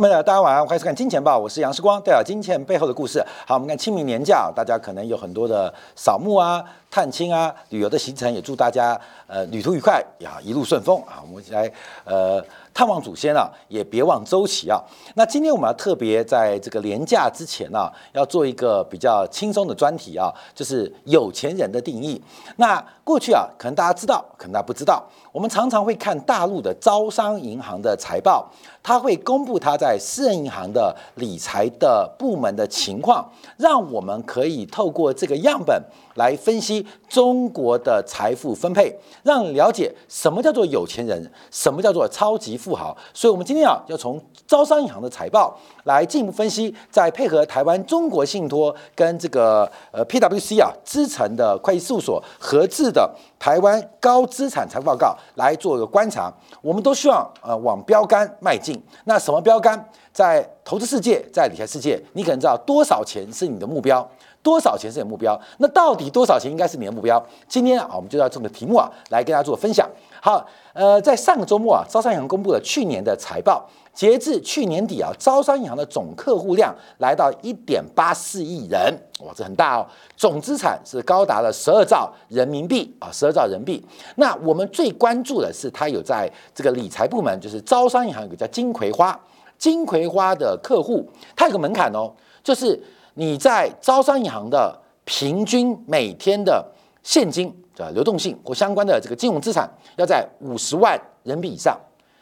朋友们，大家晚上欢迎收看《金钱报》，我是杨世光，带表金钱背后的故事。好，我们看清明年假，大家可能有很多的扫墓啊、探亲啊、旅游的行程，也祝大家呃旅途愉快呀，一路顺风啊！我们来呃探望祖先啊，也别忘周琦啊。那今天我们要特别在这个年假之前呢，要做一个比较轻松的专题啊，就是有钱人的定义。那过去啊，可能大家知道，可能大家不知道，我们常常会看大陆的招商银行的财报。他会公布他在私人银行的理财的部门的情况，让我们可以透过这个样本来分析中国的财富分配，让你了解什么叫做有钱人，什么叫做超级富豪。所以，我们今天啊，要从招商银行的财报来进一步分析，再配合台湾中国信托跟这个呃 PWC 啊资诚的会计事务所合制的台湾高资产财富报告来做一个观察。我们都希望呃往标杆迈进。那什么标杆？在投资世界，在理财世界，你可能知道多少钱是你的目标，多少钱是你的目标。那到底多少钱应该是你的目标？今天啊，我们就要这个题目啊，来跟大家做分享。好，呃，在上个周末啊，招商银行公布了去年的财报，截至去年底啊，招商银行的总客户量来到一点八四亿人，哇，这很大哦。总资产是高达了十二兆人民币啊，十二兆人民币。那我们最关注的是，它有在这个理财部门，就是招商银行有个叫金葵花，金葵花的客户，它有个门槛哦，就是你在招商银行的平均每天的现金。的流动性或相关的这个金融资产要在五十万人民币以上，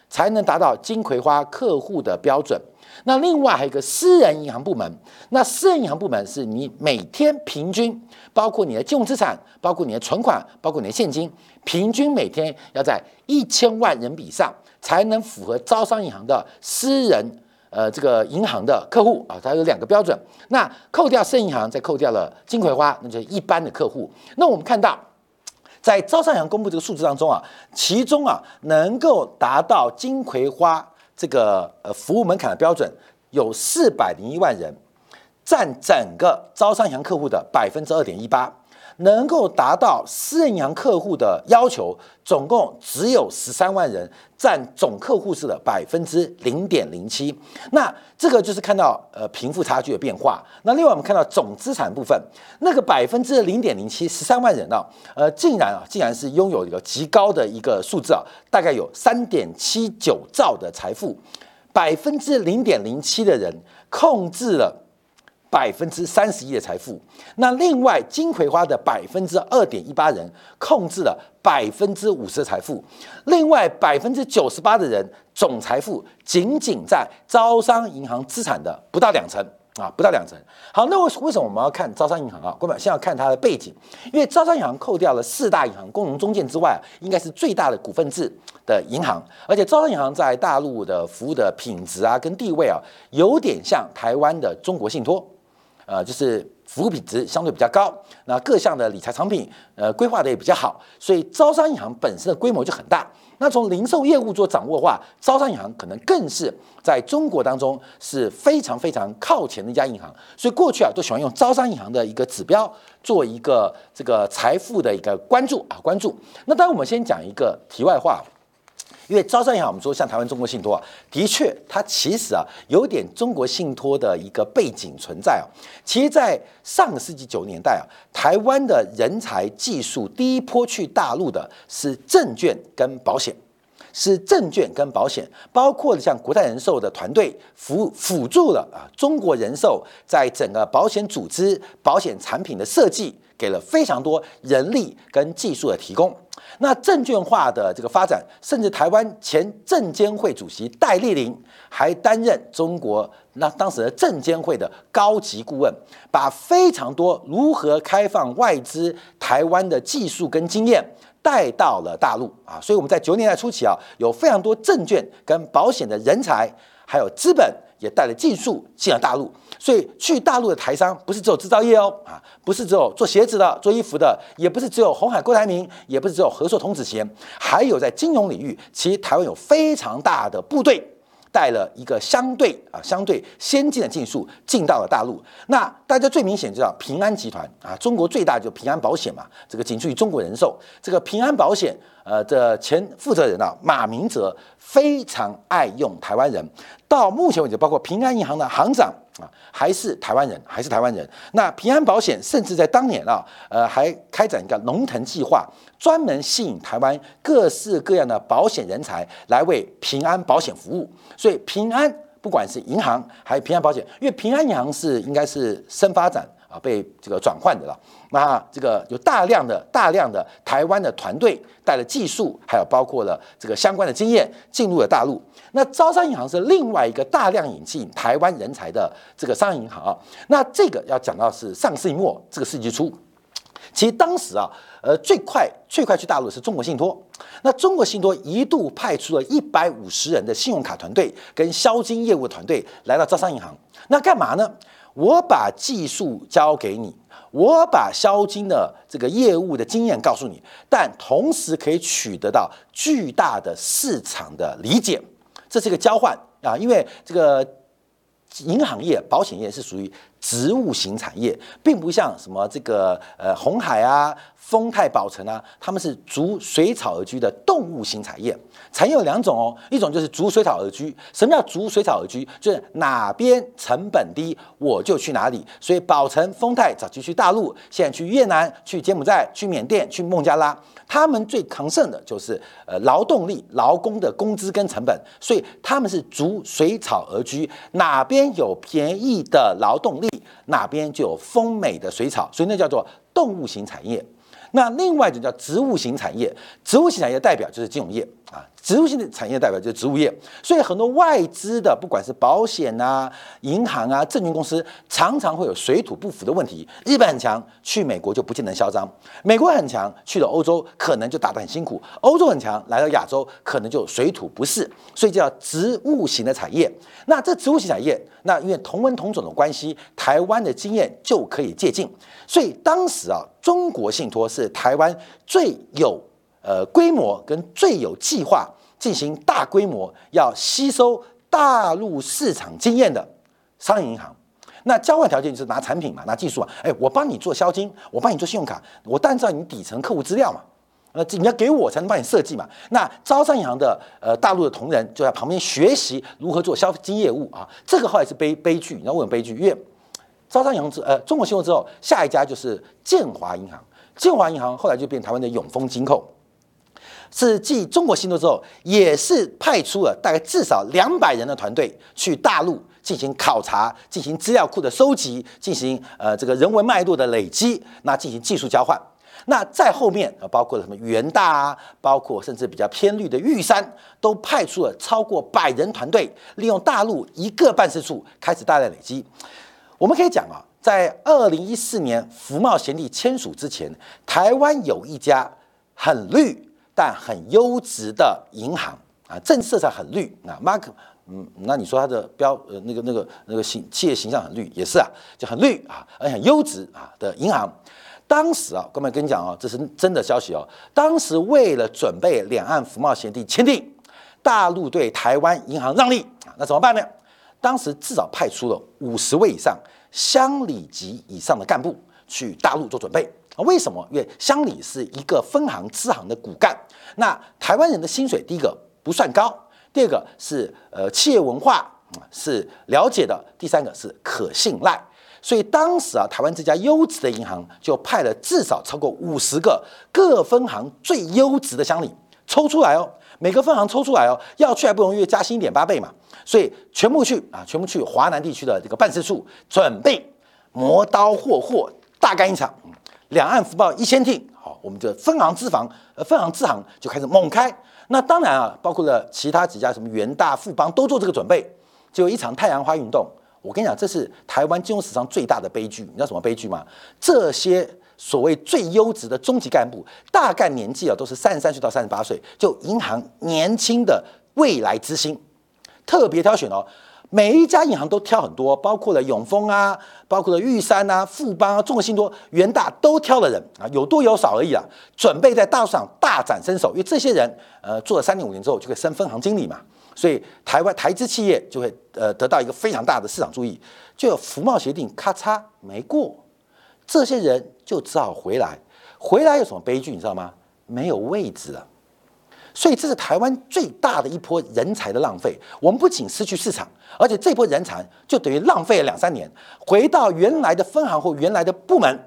才能达到金葵花客户的标准。那另外还有一个私人银行部门，那私人银行部门是你每天平均，包括你的金融资产，包括你的存款，包括你的现金，平均每天要在一千万人比上，才能符合招商银行的私人呃这个银行的客户啊，它有两个标准。那扣掉私人银行，再扣掉了金葵花，那就是一般的客户。那我们看到。在招商银行公布这个数字当中啊，其中啊能够达到金葵花这个呃服务门槛的标准有四百零一万人，占整个招商银行客户的百分之二点一八。能够达到私人银行客户的要求，总共只有十三万人，占总客户数的百分之零点零七。那这个就是看到呃贫富差距的变化。那另外我们看到总资产部分，那个百分之零点零七，十三万人啊，呃，竟然啊，竟然是拥有一个极高的一个数字啊，大概有三点七九兆的财富，百分之零点零七的人控制了。百分之三十一的财富，那另外金葵花的百分之二点一八人控制了百分之五十的财富，另外百分之九十八的人总财富仅仅在招商银行资产的不到两成啊，不到两成。好，那为为什么我们要看招商银行啊？各位先要看它的背景，因为招商银行扣掉了四大银行、工农中建之外，应该是最大的股份制的银行，而且招商银行在大陆的服务的品质啊跟地位啊，有点像台湾的中国信托。呃，就是服务品质相对比较高，那各项的理财产品，呃，规划的也比较好，所以招商银行本身的规模就很大。那从零售业务做掌握的话，招商银行可能更是在中国当中是非常非常靠前的一家银行。所以过去啊，都喜欢用招商银行的一个指标做一个这个财富的一个关注啊，关注。那当然，我们先讲一个题外话。因为招商银行，我们说像台湾中国信托啊，的确它其实啊有点中国信托的一个背景存在啊。其实，在上个世纪九十年代啊，台湾的人才技术第一波去大陆的是证券跟保险，是证券跟保险，包括像国泰人寿的团队辅辅助了啊中国人寿在整个保险组织、保险产品的设计，给了非常多人力跟技术的提供。那证券化的这个发展，甚至台湾前证监会主席戴立林还担任中国那当时的证监会的高级顾问，把非常多如何开放外资台湾的技术跟经验带到了大陆啊，所以我们在九年代初期啊，有非常多证券跟保险的人才，还有资本。也带了技术进了大陆，所以去大陆的台商不是只有制造业哦，啊，不是只有做鞋子的、做衣服的，也不是只有红海、郭台铭，也不是只有和硕、童子贤，还有在金融领域，其实台湾有非常大的部队，带了一个相对啊相对先进的技术进到了大陆。那大家最明显知道平安集团啊，中国最大就平安保险嘛，这个仅次于中国人寿，这个平安保险呃，这前负责人啊，马明哲非常爱用台湾人。到目前为止，包括平安银行的行长啊，还是台湾人，还是台湾人。那平安保险甚至在当年啊，呃，还开展一个龙腾计划，专门吸引台湾各式各样的保险人才来为平安保险服务。所以平安不管是银行还是平安保险，因为平安银行是应该是深发展。啊，被这个转换的了。那这个有大量的、大量的台湾的团队带了技术，还有包括了这个相关的经验进入了大陆。那招商银行是另外一个大量引进台湾人才的这个商业银行啊。那这个要讲到是上世纪末这个世纪初，其实当时啊，呃，最快最快去大陆是中国信托。那中国信托一度派出了一百五十人的信用卡团队跟销金业务团队来到招商银行，那干嘛呢？我把技术交给你，我把销金的这个业务的经验告诉你，但同时可以取得到巨大的市场的理解，这是一个交换啊，因为这个银行业、保险业是属于植物型产业，并不像什么这个呃红海啊、丰泰保诚啊，他们是逐水草而居的动物型产业。产业有两种哦，一种就是逐水草而居。什么叫逐水草而居？就是哪边成本低，我就去哪里。所以宝成、丰泰早期去大陆，现在去越南、去柬埔寨、去缅甸、去孟加拉，他们最抗胜的就是呃劳动力、劳工的工资跟成本，所以他们是逐水草而居。哪边有便宜的劳动力，哪边就有丰美的水草，所以那叫做动物型产业。那另外一种叫植物型产业，植物型产业代表就是金融业。啊。植物性的产业代表就是植物业，所以很多外资的，不管是保险啊、银行啊、证券公司，常常会有水土不服的问题。日本很强，去美国就不见得嚣张；美国很强，去了欧洲可能就打得很辛苦；欧洲很强，来到亚洲可能就水土不适。所以叫植物型的产业。那这植物型产业，那因为同文同种的关系，台湾的经验就可以借鉴。所以当时啊，中国信托是台湾最有。呃，规模跟最有计划进行大规模要吸收大陆市场经验的商业银行，那交换条件就是拿产品嘛，拿技术啊，哎，我帮你做销金，我帮你做信用卡，我当然知道你底层客户资料嘛，那，你要给我才能帮你设计嘛。那招商银行的呃大陆的同仁就在旁边学习如何做销金业务啊，这个后来是悲悲剧，你知道为什么悲剧？因为招商银行之呃中国信托之后，下一家就是建华银行，建华银行后来就变台湾的永丰金控。是继中国信托之后，也是派出了大概至少两百人的团队去大陆进行考察、进行资料库的收集、进行呃这个人文脉络的累积，那进行技术交换。那在后面啊，包括了什么元大啊，包括甚至比较偏绿的玉山，都派出了超过百人团队，利用大陆一个办事处开始大量累积。我们可以讲啊，在二零一四年福茂协定签署之前，台湾有一家很绿。但很优质的银行啊，政策上很绿啊，Mark，嗯，那你说它的标呃那个那个那个形企业形象很绿也是啊，就很绿啊，而且很优质啊的银行。当时啊，哥们跟你讲哦，这是真的消息哦。当时为了准备两岸服贸协定签订，大陆对台湾银行让利啊，那怎么办呢？当时至少派出了五十位以上乡里级以上的干部去大陆做准备。啊为什么？因为乡里是一个分行支行的骨干。那台湾人的薪水，第一个不算高，第二个是呃企业文化是了解的，第三个是可信赖。所以当时啊，台湾这家优质的银行就派了至少超过五十个各分行最优质的乡里抽出来哦，每个分行抽出来哦，要去还不容易，加薪一点八倍嘛。所以全部去啊，全部去华南地区的这个办事处，准备磨刀霍霍，大干一场。两岸福报一千听，好，我们的分行支行，呃，分行支行就开始猛开。那当然啊，包括了其他几家，什么元大、富邦都做这个准备，就一场太阳花运动。我跟你讲，这是台湾金融史上最大的悲剧。你知道什么悲剧吗？这些所谓最优质的中级干部，大概年纪啊都是三十三岁到三十八岁，就银行年轻的未来之星，特别挑选哦。每一家银行都挑很多，包括了永丰啊，包括了玉山啊、富邦啊、中国信托、元大都挑了人啊，有多有少而已啊。准备在大陆上大展身手，因为这些人呃做了三年五年之后就可以升分行经理嘛，所以台湾台资企业就会呃得到一个非常大的市场注意。就有服贸协定咔嚓没过，这些人就只好回来。回来有什么悲剧你知道吗？没有位置了，所以这是台湾最大的一波人才的浪费。我们不仅失去市场，而且这波人才就等于浪费了两三年，回到原来的分行或原来的部门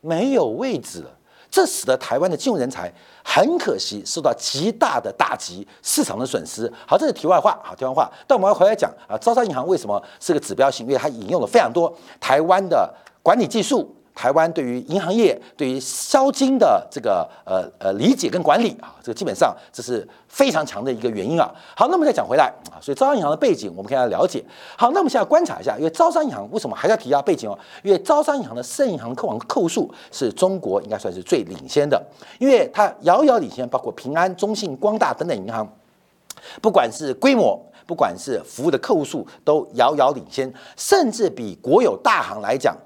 没有位置了。这使得台湾的金融人才很可惜受到极大的打击，市场的损失。好，这是题外话，好，题外话。但我们要回来讲啊，招商银行为什么是个指标性？因为它引用了非常多台湾的管理技术。台湾对于银行业、对于销金的这个呃呃理解跟管理啊，这个基本上这是非常强的一个原因啊。好，那么再讲回来啊，所以招商银行的背景我们可以来了解。好，那我们现在观察一下，因为招商银行为什么还要提下背景哦？因为招商银行的私人银行客网客户数是中国应该算是最领先的，因为它遥遥领先，包括平安、中信、光大等等银行，不管是规模，不管是服务的客户数，都遥遥领先，甚至比国有大行来讲。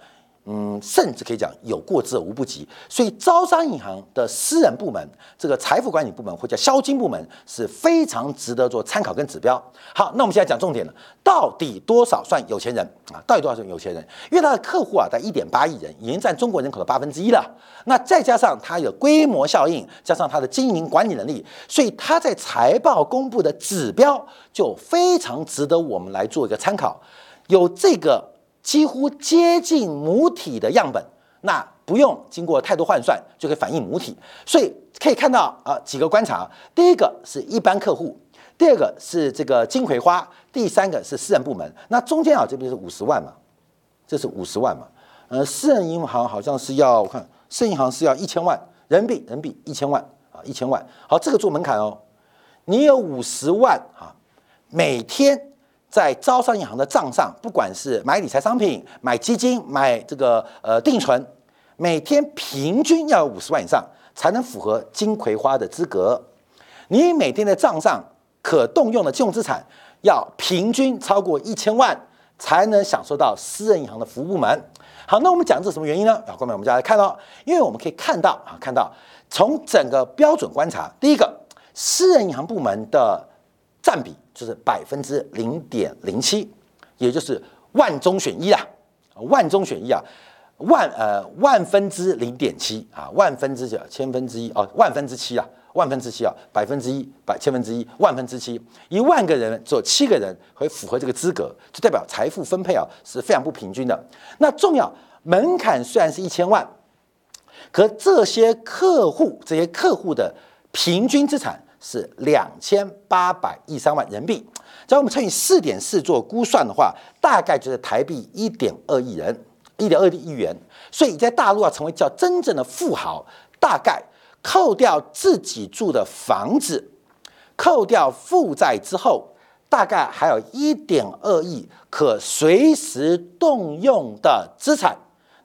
嗯，甚至可以讲有过之而无不及，所以招商银行的私人部门，这个财富管理部门或叫销金部门是非常值得做参考跟指标。好，那我们现在讲重点了，到底多少算有钱人啊？到底多少算有钱人？因为他的客户啊，在一点八亿人，已经占中国人口的八分之一了。那再加上它有规模效应，加上它的经营管理能力，所以他在财报公布的指标就非常值得我们来做一个参考。有这个。几乎接近母体的样本，那不用经过太多换算就可以反映母体，所以可以看到啊几个观察，第一个是一般客户，第二个是这个金葵花，第三个是私人部门。那中间啊这边是五十万嘛，这是五十万嘛，呃私人银行好像是要我看私人银行是要一千万人民币，人民币一千万啊一千万，好这个做门槛哦，你有五十万啊每天。在招商银行的账上，不管是买理财商品、买基金、买这个呃定存，每天平均要有五十万以上，才能符合金葵花的资格。你每天的账上可动用的金融资产要平均超过一千万，才能享受到私人银行的服务部门。好，那我们讲这是什么原因呢？啊，后面，我们就来看到，因为我们可以看到啊，看到从整个标准观察，第一个，私人银行部门的占比。就是百分之零点零七，也就是万中选一啊，万中选一啊，万呃万分之零点七啊，万分之千分之一哦，万分之七啊，万分之七啊，百分之一百千分之一万分之七，一万个人只有七个人会符合这个资格，就代表财富分配啊是非常不平均的。那重要门槛虽然是一千万，可这些客户这些客户的平均资产。是两千八百亿三万人民币，只要我们乘以四点四做估算的话，大概就是台币一点二亿人，一点二亿元。所以在大陆要成为叫真正的富豪，大概扣掉自己住的房子，扣掉负债之后，大概还有一点二亿可随时动用的资产，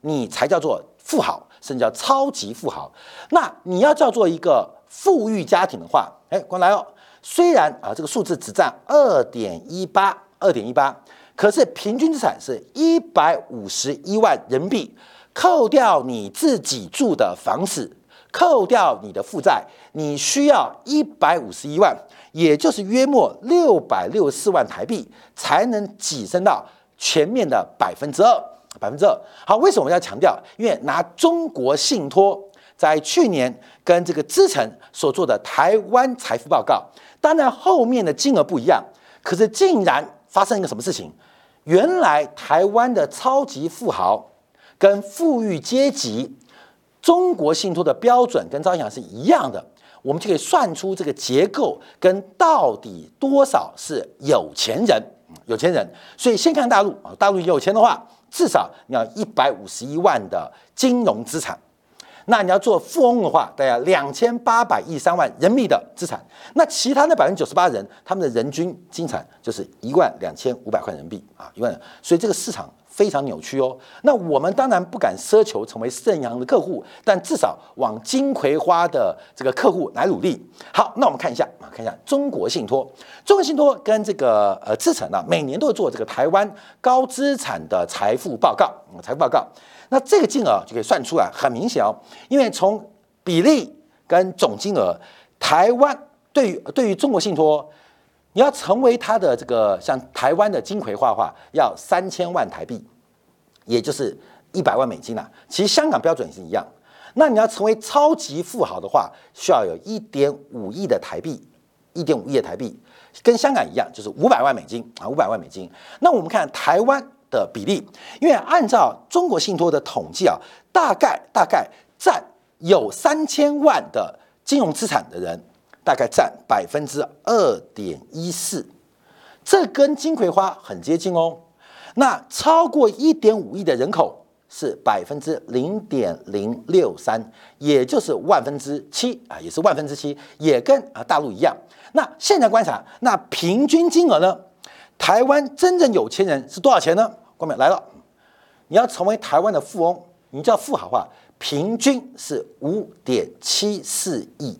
你才叫做富豪，甚至叫超级富豪。那你要叫做一个富裕家庭的话，哎，过来哦！虽然啊，这个数字只占二点一八，二点一八，可是平均资产是一百五十一万人民币。扣掉你自己住的房子，扣掉你的负债，你需要一百五十一万，也就是约莫六百六十四万台币，才能跻身到全面的百分之二，百分之二。好，为什么我们要强调？因为拿中国信托。在去年跟这个资诚所做的台湾财富报告，当然后面的金额不一样，可是竟然发生一个什么事情？原来台湾的超级富豪跟富裕阶级，中国信托的标准跟招行是一样的，我们就可以算出这个结构跟到底多少是有钱人，有钱人。所以先看大陆啊，大陆有钱的话，至少你要一百五十一万的金融资产。那你要做富翁的话，大家两千八百亿三万人民币的资产。那其他的百分之九十八人，他们的人均金产就是一万两千五百块人民币啊，一万。所以这个市场非常扭曲哦。那我们当然不敢奢求成为盛阳的客户，但至少往金葵花的这个客户来努力。好，那我们看一下啊，看一下中国信托。中国信托跟这个呃资产呢，每年都会做这个台湾高资产的财富报告，财富报告。那这个金额就可以算出来，很明显哦，因为从比例跟总金额，台湾对于对于中国信托，你要成为它的这个像台湾的金葵花的话，要三千万台币，也就是一百万美金啦。其实香港标准是一样。那你要成为超级富豪的话，需要有一点五亿的台币，一点五亿的台币，跟香港一样，就是五百万美金啊，五百万美金。那我们看台湾的比例，因为按照中国信托的统计啊，大概大概占有三千万的金融资产的人，大概占百分之二点一四，这跟金葵花很接近哦。那超过一点五亿的人口。是百分之零点零六三，也就是万分之七啊，也是万分之七，也跟啊大陆一样。那现在观察，那平均金额呢？台湾真正有钱人是多少钱呢？官们来了，你要成为台湾的富翁，你叫富豪话，平均是五点七四亿，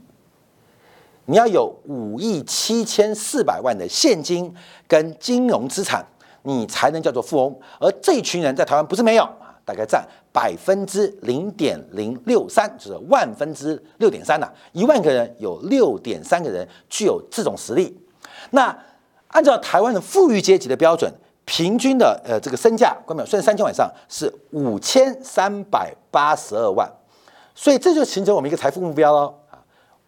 你要有五亿七千四百万的现金跟金融资产，你才能叫做富翁。而这群人在台湾不是没有。大概占百分之零点零六三，就是万分之六点三呐。一万个人有六点三个人具有这种实力。那按照台湾的富裕阶级的标准，平均的呃这个身价，关表算三千万以上是五千三百八十二万，所以这就形成我们一个财富目标喽，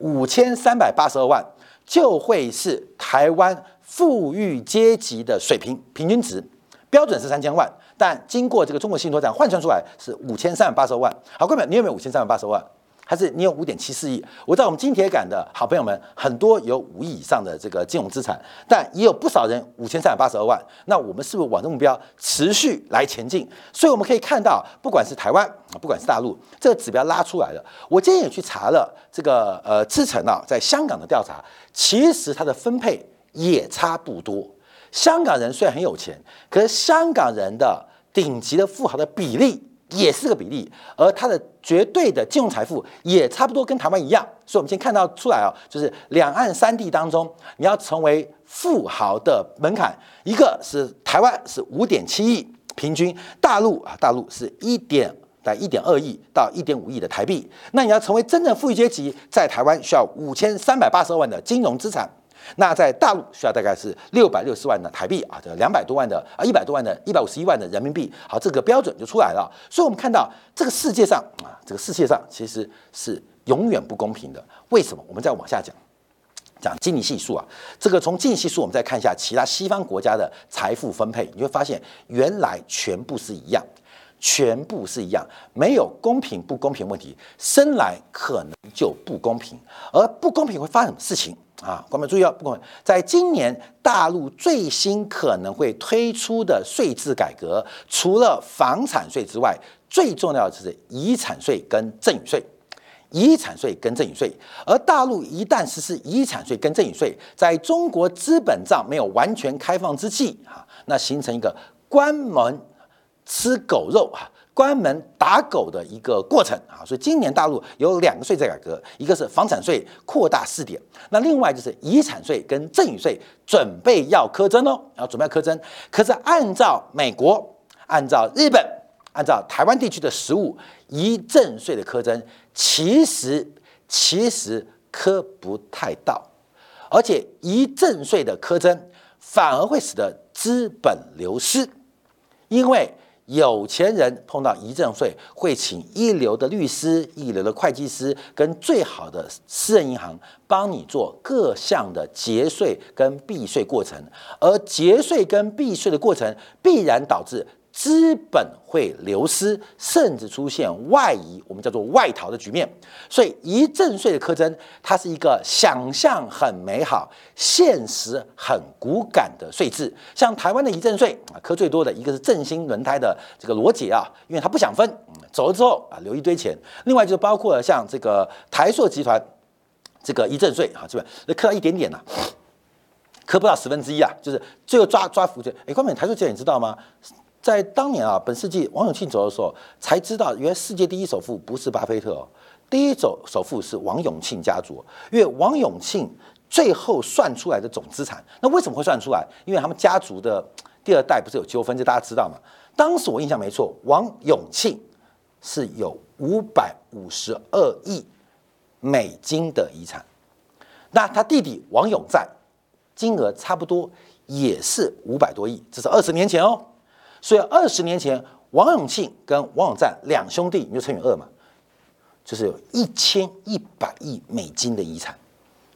五千三百八十二万就会是台湾富裕阶级的水平平均值，标准是三千万。但经过这个中国信托展换算出来是五千三百八十万。好，各位，你有没有五千三百八十万？还是你有五点七四亿？我知道我们金铁杆的好朋友们很多有五亿以上的这个金融资产，但也有不少人五千三百八十二万。那我们是不是往这个目标持续来前进？所以我们可以看到，不管是台湾啊，不管是大陆，这个指标拉出来了。我今天也去查了这个呃资产啊，在香港的调查，其实它的分配也差不多。香港人虽然很有钱，可是香港人的顶级的富豪的比例也是个比例，而它的绝对的金融财富也差不多跟台湾一样。所以，我们先看到出来啊，就是两岸三地当中，你要成为富豪的门槛，一个是台湾是五点七亿平均，大陆啊，大陆是一点在一点二亿到一点五亿的台币。那你要成为真正富裕阶级，在台湾需要五千三百八十二万的金融资产。那在大陆需要大概是六百六十万的台币啊，这两百多万的啊，一百多万的，一百五十一万的人民币，好，这个标准就出来了。所以，我们看到这个世界上啊，这个世界上其实是永远不公平的。为什么？我们再往下讲，讲经济系数啊，这个从经济系数，我们再看一下其他西方国家的财富分配，你会发现原来全部是一样，全部是一样，没有公平不公平问题，生来可能就不公平，而不公平会发生什么事情？啊，观众注意哦，不管在今年大陆最新可能会推出的税制改革，除了房产税之外，最重要的是遗产税跟赠与税。遗产税跟赠与税，而大陆一旦实施遗产税跟赠与税，在中国资本账没有完全开放之际，啊，那形成一个关门吃狗肉啊。关门打狗的一个过程啊，所以今年大陆有两个税制改革，一个是房产税扩大试点，那另外就是遗产税跟赠与税准备要苛征哦，要准备要苛征。可是按照美国、按照日本、按照台湾地区的实物，遗赠税的苛征其实其实苛不太到，而且遗赠税的苛征反而会使得资本流失，因为。有钱人碰到遗赠税，会请一流的律师、一流的会计师跟最好的私人银行帮你做各项的节税跟避税过程，而节税跟避税的过程必然导致。资本会流失，甚至出现外移，我们叫做外逃的局面。所以，遗赠税的苛征，它是一个想象很美好、现实很骨感的税制。像台湾的遗赠税啊，苛最多的一个是振兴轮胎的这个罗杰啊，因为他不想分，走了之后啊，留一堆钱。另外就包括像这个台塑集团这个遗赠税啊，这边那磕到一点点啊，磕不到十分之一啊，就是最后抓抓福建。哎，关美台塑集团你知道吗？在当年啊，本世纪王永庆走的时候，才知道原来世界第一首富不是巴菲特哦，第一首首富是王永庆家族。因为王永庆最后算出来的总资产，那为什么会算出来？因为他们家族的第二代不是有纠纷，这大家知道吗？当时我印象没错，王永庆是有五百五十二亿美金的遗产，那他弟弟王永在金额差不多也是五百多亿，这是二十年前哦。所以二十年前，王永庆跟王永赞两兄弟，你就乘以二嘛，就是有一千一百亿美金的遗产，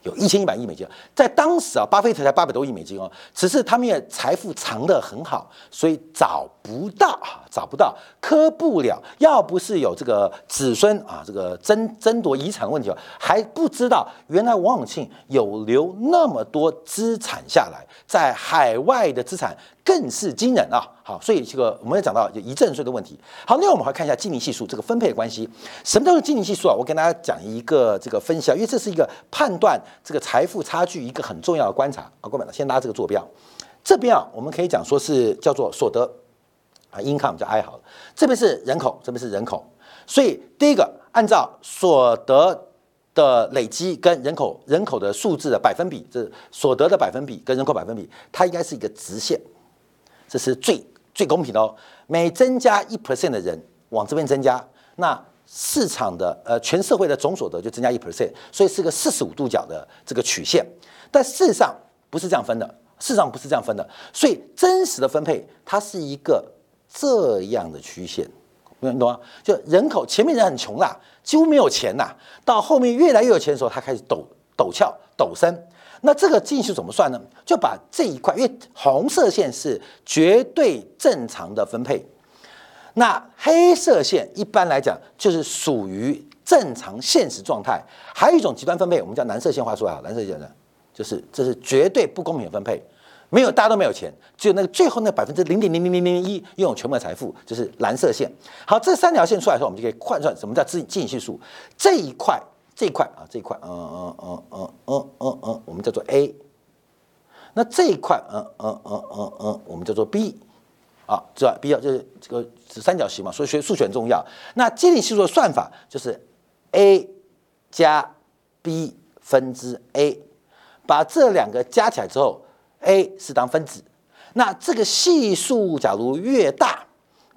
有一千一百亿美金，在当时啊，巴菲特才八百多亿美金哦，只是他们也财富藏得很好，所以找不到啊，找不到，磕不了。要不是有这个子孙啊，这个争争夺遗产问题哦，还不知道原来王永庆有留那么多资产下来，在海外的资产更是惊人啊。好，所以这个我们也讲到就遗赠税的问题。好，那我们还看一下基尼系数这个分配关系。什么叫做基尼系数啊？我跟大家讲一个这个分析啊，因为这是一个判断这个财富差距一个很重要的观察啊。各位，先拉这个坐标，这边啊，我们可以讲说是叫做所得啊，income 就 I 好了。这边是人口，这边是人口。所以第一个，按照所得的累积跟人口人口的数字的百分比，这所得的百分比跟人口百分比，它应该是一个直线，这是最。最公平的哦，每增加一 percent 的人往这边增加，那市场的呃全社会的总所得就增加一 percent，所以是个四十五度角的这个曲线。但事实上不是这样分的，事实上不是这样分的，所以真实的分配它是一个这样的曲线，你懂吗？就人口前面人很穷啦，几乎没有钱呐，到后面越来越有钱的时候，它开始陡陡峭陡升。那这个进去怎么算呢？就把这一块，因为红色线是绝对正常的分配，那黑色线一般来讲就是属于正常现实状态。还有一种极端分配，我们叫蓝色线画出来啊，蓝色线呢，就是这是绝对不公平的分配，没有大家都没有钱，只有那个最后那百分之零点零零零零一拥有全部的财富，就是蓝色线。好，这三条线出来的时候，我们就可以换算什么叫净净系数这一块。这一块啊，这一块，嗯嗯嗯嗯嗯嗯嗯，我们叫做 A。那这一块，嗯嗯嗯嗯嗯，我们叫做 B。啊，知道 B 啊，就是这个是三角形嘛，所以学数学很重要。那接近系数的算法就是 A 加 B 分之 A，把这两个加起来之后，A 是当分子。那这个系数假如越大，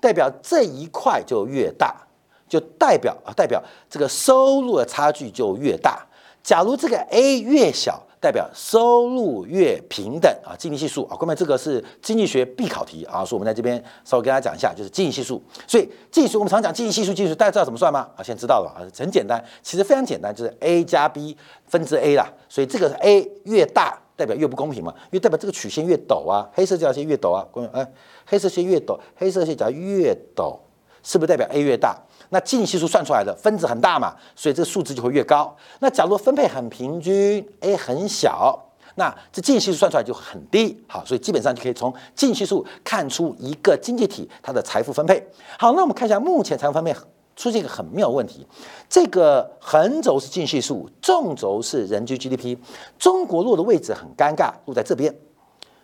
代表这一块就越大。就代表啊，代表这个收入的差距就越大。假如这个 A 越小，代表收入越平等啊。经济系数啊，各位这个是经济学必考题啊，所以我们在这边稍微跟大家讲一下，就是经济系数。所以经济数我们常讲经济系数，经济数大家知道怎么算吗？啊，现在知道了啊，很简单，其实非常简单，就是 A 加 B 分之 A 啦。所以这个 A 越大，代表越不公平嘛，因为代表这个曲线越陡啊，黑色这条线越陡啊，各位哎，黑色线越陡，黑色线只要越陡，是不是代表 A 越大？那净系数算出来的分子很大嘛，所以这个数字就会越高。那假如分配很平均，A 很小，那这净系数算出来就很低。好，所以基本上就可以从净系数看出一个经济体它的财富分配。好，那我们看一下目前财富分配出现一个很妙问题。这个横轴是净系数，纵轴是人均 GDP。中国落的位置很尴尬，落在这边，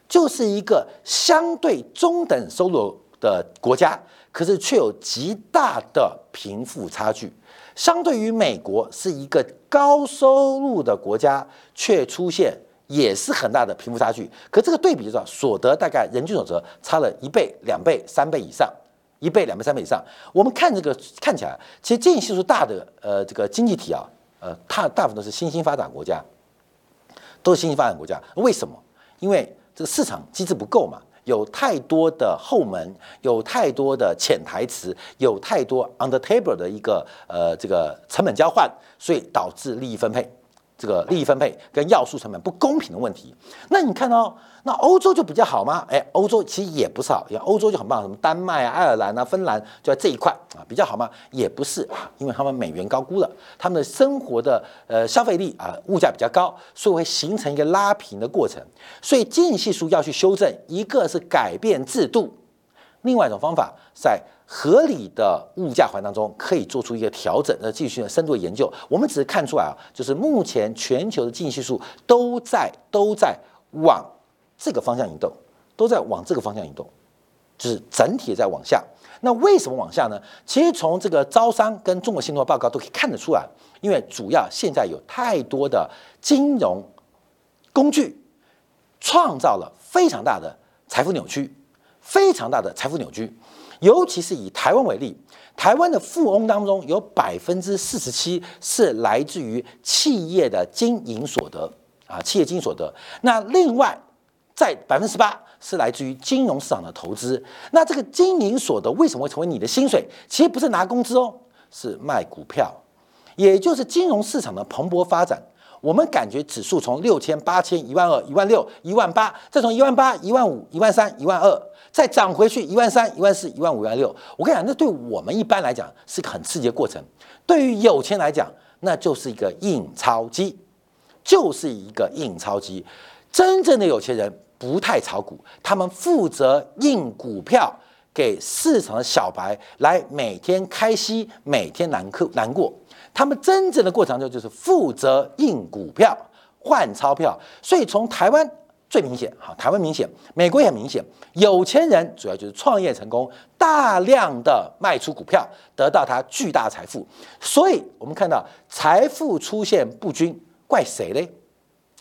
就是一个相对中等收入的国家。可是却有极大的贫富差距，相对于美国是一个高收入的国家，却出现也是很大的贫富差距。可这个对比就是所得大概人均所得差了一倍、两倍、三倍以上，一倍、两倍、三倍以上。我们看这个看起来，其实经济系数大的呃这个经济体啊，呃，它大部分都是新兴发展国家，都是新兴发展国家。为什么？因为这个市场机制不够嘛。有太多的后门，有太多的潜台词，有太多 under table 的一个呃这个成本交换，所以导致利益分配。这个利益分配跟要素成本不公平的问题，那你看到那欧洲就比较好吗？哎，欧洲其实也不是好，像欧洲就很棒，什么丹麦啊、爱尔兰啊、芬兰就在这一块啊比较好吗？也不是啊，因为他们美元高估了，他们的生活的呃消费力啊物价比较高，所以会形成一个拉平的过程。所以经济系数要去修正，一个是改变制度，另外一种方法在。合理的物价环当中可以做出一个调整，那继续的深度研究。我们只是看出来啊，就是目前全球的经济系数都在都在往这个方向移动，都在往这个方向移动，就是整体在往下。那为什么往下呢？其实从这个招商跟中国信托报告都可以看得出来，因为主要现在有太多的金融工具创造了非常大的财富扭曲，非常大的财富扭曲。尤其是以台湾为例，台湾的富翁当中有百分之四十七是来自于企业的经营所得啊，企业经营所得。那另外在百分之八是来自于金融市场的投资。那这个经营所得为什么会成为你的薪水？其实不是拿工资哦，是卖股票，也就是金融市场的蓬勃发展。我们感觉指数从六千、八千、一万二、一万六、一万八，再从一万八、一万五、一万三、一万二，再涨回去一万三、一万四、一万五、一万六。我跟你讲，那对我们一般来讲是个很刺激的过程，对于有钱来讲，那就是一个印钞机，就是一个印钞机。真正的有钱人不太炒股，他们负责印股票。给市场的小白来每天开心，每天难过难过。他们真正的过程就就是负责印股票、换钞票。所以从台湾最明显，哈，台湾明显，美国也很明显。有钱人主要就是创业成功，大量的卖出股票，得到他巨大财富。所以我们看到财富出现不均，怪谁嘞？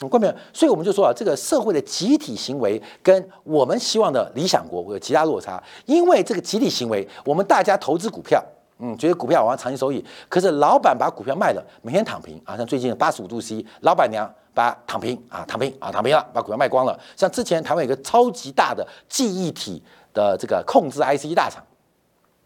怪没有？所以我们就说啊，这个社会的集体行为跟我们希望的理想国有极大落差。因为这个集体行为，我们大家投资股票，嗯，觉得股票往上长期收益。可是老板把股票卖了，每天躺平啊。像最近八十五度 C，老板娘把躺平啊，躺平啊，躺平了，把股票卖光了。像之前台湾有个超级大的记忆体的这个控制 IC 大厂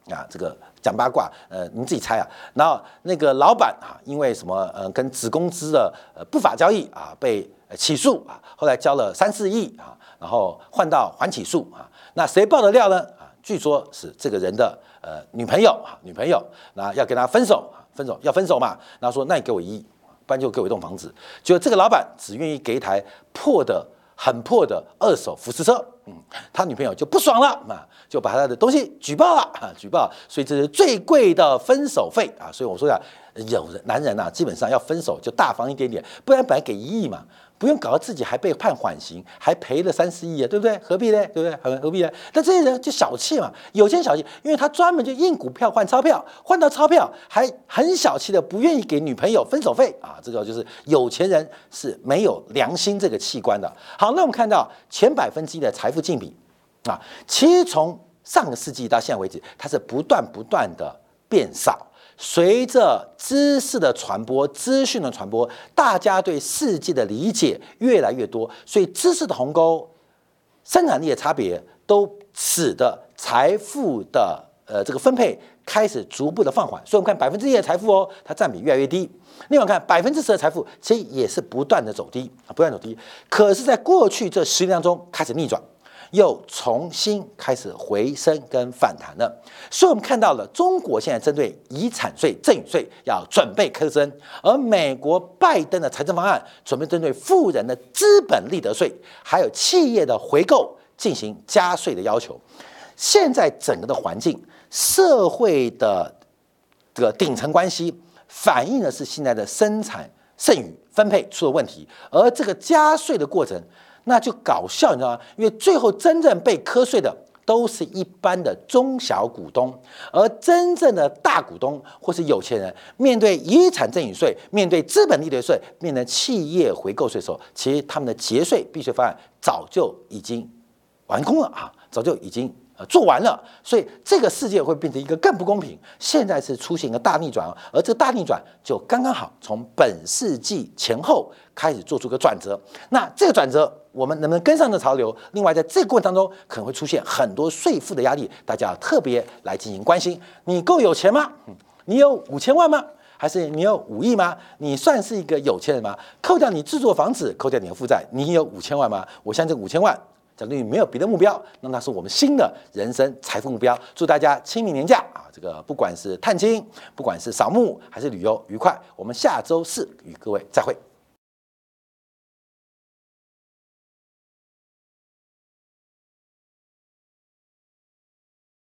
啊，这个。讲八卦，呃，你自己猜啊。然后那个老板啊，因为什么，呃，跟子公司的呃不法交易啊，被起诉啊，后来交了三四亿啊，然后换到缓起诉啊。那谁爆的料呢？啊，据说是这个人的呃女朋友啊，女朋友，那要跟他分手，分手要分手嘛。然后说，那你给我一亿，不然就给我一栋房子。就这个老板只愿意给一台破的。很破的二手福斯车，嗯，他女朋友就不爽了嘛，就把他的东西举报了啊，举报，所以这是最贵的分手费啊，所以我说呀，有人男人呐，基本上要分手就大方一点点，不然本来给一亿嘛。不用搞到自己还被判缓刑，还赔了三四亿啊，对不对？何必呢？对不对？何何必呢？那这些人就小气嘛，有钱小气，因为他专门就印股票换钞票，换到钞票还很小气的，不愿意给女朋友分手费啊。这个就是有钱人是没有良心这个器官的。好，那我们看到前百分之一的财富净比啊，其实从上个世纪到现在为止，它是不断不断的变少。随着知识的传播、资讯的传播，大家对世界的理解越来越多，所以知识的鸿沟、生产力的差别，都使得财富的呃这个分配开始逐步的放缓。所以我们看百分之一的财富哦，它占比越来越低。另外看百分之十的财富，其实也是不断的走低啊，不断走低。可是，在过去这十年当中，开始逆转。又重新开始回升跟反弹了，所以我们看到了中国现在针对遗产税、赠与税要准备苛征，而美国拜登的财政方案准备针对富人的资本利得税，还有企业的回购进行加税的要求。现在整个的环境、社会的这个顶层关系，反映的是现在的生产剩余分配出了问题，而这个加税的过程。那就搞笑，你知道吗？因为最后真正被瞌睡的都是一般的中小股东，而真正的大股东或是有钱人，面对遗产赠与税、面对资本利得税、面对企业回购税的时候，其实他们的节税避税方案早就已经完工了啊，早就已经。呃，做完了，所以这个世界会变成一个更不公平。现在是出现一个大逆转，而这个大逆转就刚刚好从本世纪前后开始做出个转折。那这个转折，我们能不能跟上这潮流？另外，在这个过程当中，可能会出现很多税负的压力，大家要特别来进行关心。你够有钱吗？你有五千万吗？还是你有五亿吗？你算是一个有钱人吗？扣掉你制作房子，扣掉你的负债，你有五千万吗？我相信五千万。假如你没有别的目标，那那是我们新的人生财富目标。祝大家清明年假啊，这个不管是探亲，不管是扫墓还是旅游愉快。我们下周四与各位再会。